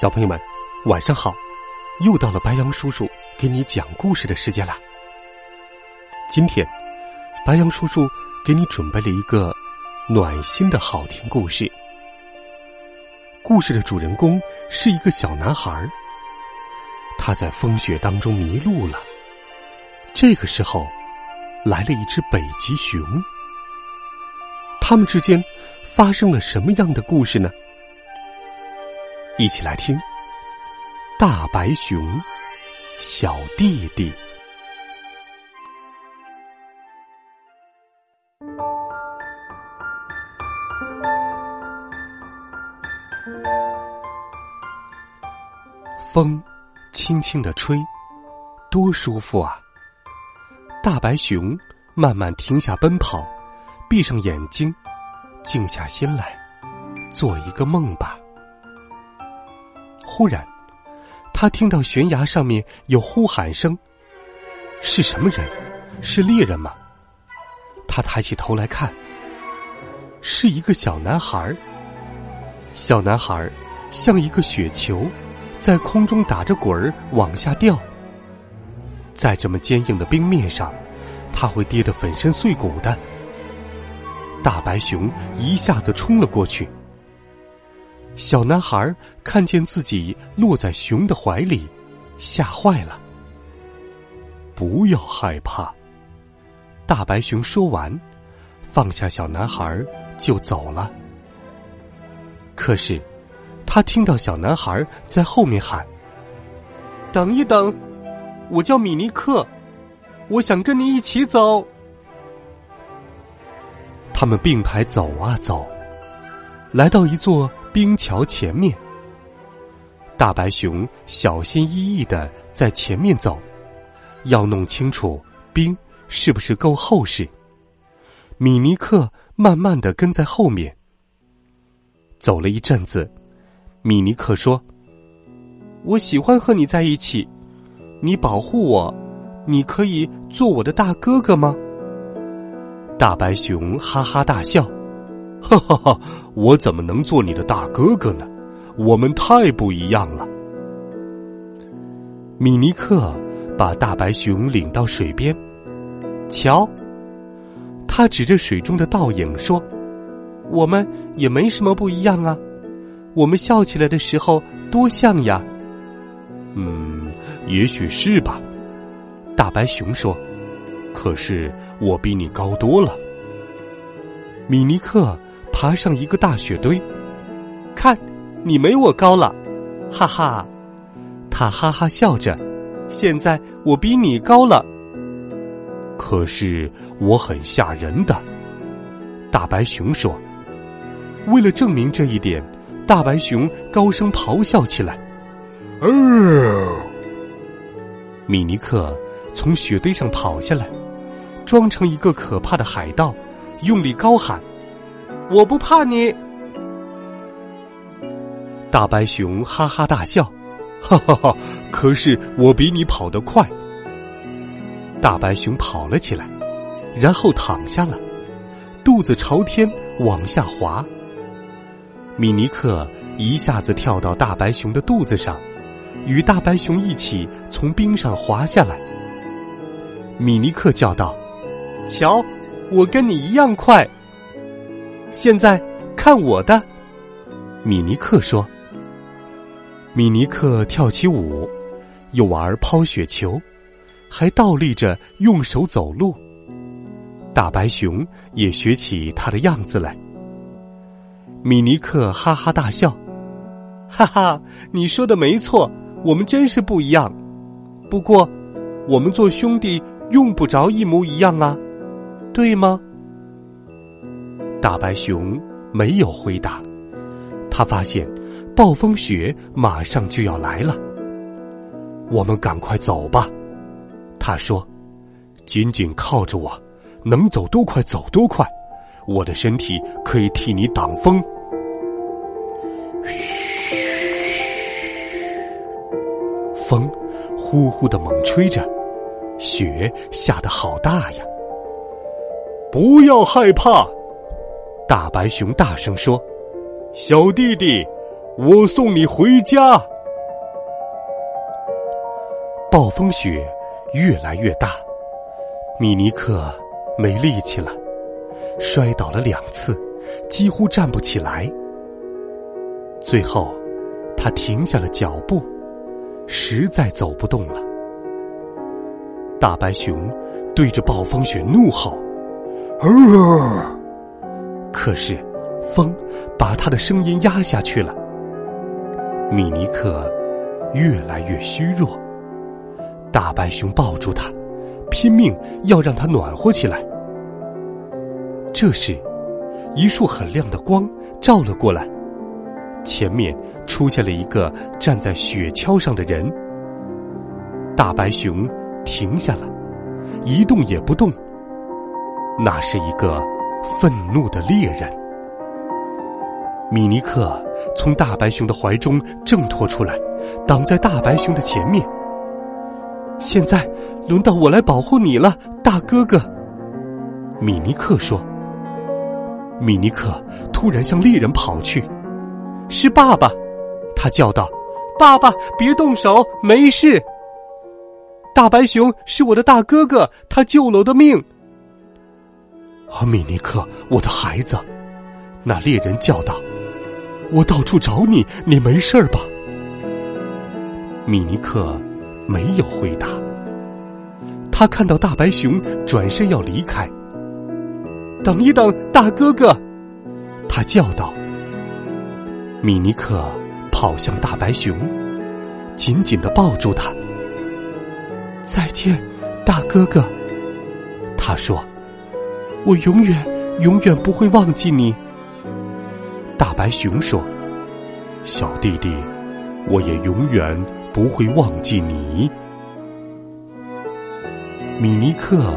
小朋友们，晚上好！又到了白羊叔叔给你讲故事的时间了。今天，白羊叔叔给你准备了一个暖心的好听故事。故事的主人公是一个小男孩，他在风雪当中迷路了。这个时候，来了一只北极熊。他们之间发生了什么样的故事呢？一起来听《大白熊小弟弟》。风轻轻的吹，多舒服啊！大白熊慢慢停下奔跑，闭上眼睛，静下心来，做一个梦吧。忽然，他听到悬崖上面有呼喊声。是什么人？是猎人吗？他抬起头来看，是一个小男孩。小男孩像一个雪球，在空中打着滚儿往下掉。在这么坚硬的冰面上，他会跌得粉身碎骨的。大白熊一下子冲了过去。小男孩看见自己落在熊的怀里，吓坏了。不要害怕，大白熊说完，放下小男孩就走了。可是，他听到小男孩在后面喊：“等一等，我叫米尼克，我想跟你一起走。”他们并排走啊走，来到一座。冰桥前面，大白熊小心翼翼的在前面走，要弄清楚冰是不是够厚实。米尼克慢慢的跟在后面。走了一阵子，米尼克说：“我喜欢和你在一起，你保护我，你可以做我的大哥哥吗？”大白熊哈哈大笑。哈哈哈！我怎么能做你的大哥哥呢？我们太不一样了。米尼克把大白熊领到水边，瞧，他指着水中的倒影说：“我们也没什么不一样啊，我们笑起来的时候多像呀。”嗯，也许是吧。大白熊说：“可是我比你高多了。”米尼克。爬上一个大雪堆，看，你没我高了，哈哈！他哈哈笑着。现在我比你高了，可是我很吓人的。大白熊说：“为了证明这一点，大白熊高声咆哮起来。”哦！米尼克从雪堆上跑下来，装成一个可怕的海盗，用力高喊。我不怕你，大白熊哈哈大笑，哈哈哈！可是我比你跑得快。大白熊跑了起来，然后躺下了，肚子朝天往下滑。米尼克一下子跳到大白熊的肚子上，与大白熊一起从冰上滑下来。米尼克叫道：“瞧，我跟你一样快。”现在看我的，米尼克说。米尼克跳起舞，又玩抛雪球，还倒立着用手走路。大白熊也学起他的样子来。米尼克哈哈大笑，哈哈，你说的没错，我们真是不一样。不过，我们做兄弟用不着一模一样啊，对吗？大白熊没有回答，他发现暴风雪马上就要来了。我们赶快走吧，他说：“紧紧靠着我，能走多快走多快，我的身体可以替你挡风。”嘘，风呼呼的猛吹着，雪下得好大呀！不要害怕，大白熊大声说：“小弟弟，我送你回家。”暴风雪越来越大，米尼克没力气了，摔倒了两次，几乎站不起来。最后，他停下了脚步，实在走不动了。大白熊对着暴风雪怒吼：“呃！” 可是，风把他的声音压下去了。米尼克越来越虚弱。大白熊抱住他，拼命要让他暖和起来。这时，一束很亮的光照了过来，前面出现了一个站在雪橇上的人。大白熊停下了，一动也不动。那是一个愤怒的猎人。米尼克从大白熊的怀中挣脱出来，挡在大白熊的前面。现在轮到我来保护你了，大哥哥。米尼克说。米尼克突然向猎人跑去，是爸爸，他叫道：“爸爸，别动手，没事。”大白熊是我的大哥哥，他救了我的命。啊，米尼克，我的孩子，那猎人叫道：“我到处找你，你没事吧？”米尼克。没有回答。他看到大白熊转身要离开，等一等，大哥哥！他叫道。米尼克跑向大白熊，紧紧的抱住他。再见，大哥哥！他说：“我永远永远不会忘记你。”大白熊说：“小弟弟，我也永远。”不会忘记你。米尼克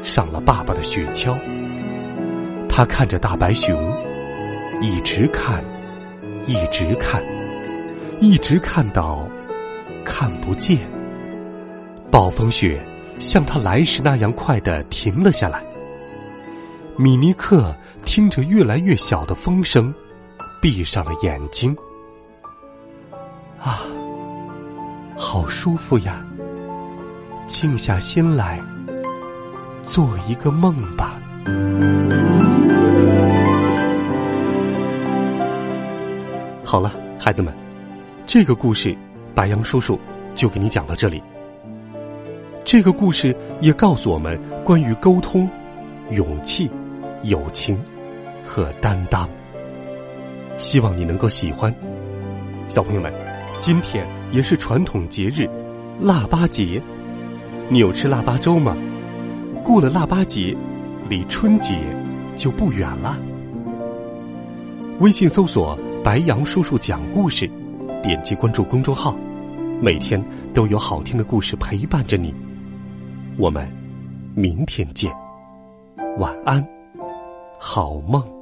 上了爸爸的雪橇，他看着大白熊，一直看，一直看，一直看到看不见。暴风雪像他来时那样快的停了下来。米尼克听着越来越小的风声，闭上了眼睛。啊。好舒服呀！静下心来，做一个梦吧。好了，孩子们，这个故事，白杨叔叔就给你讲到这里。这个故事也告诉我们关于沟通、勇气、友情和担当。希望你能够喜欢，小朋友们。今天也是传统节日，腊八节。你有吃腊八粥吗？过了腊八节，离春节就不远了。微信搜索“白杨叔叔讲故事”，点击关注公众号，每天都有好听的故事陪伴着你。我们明天见，晚安，好梦。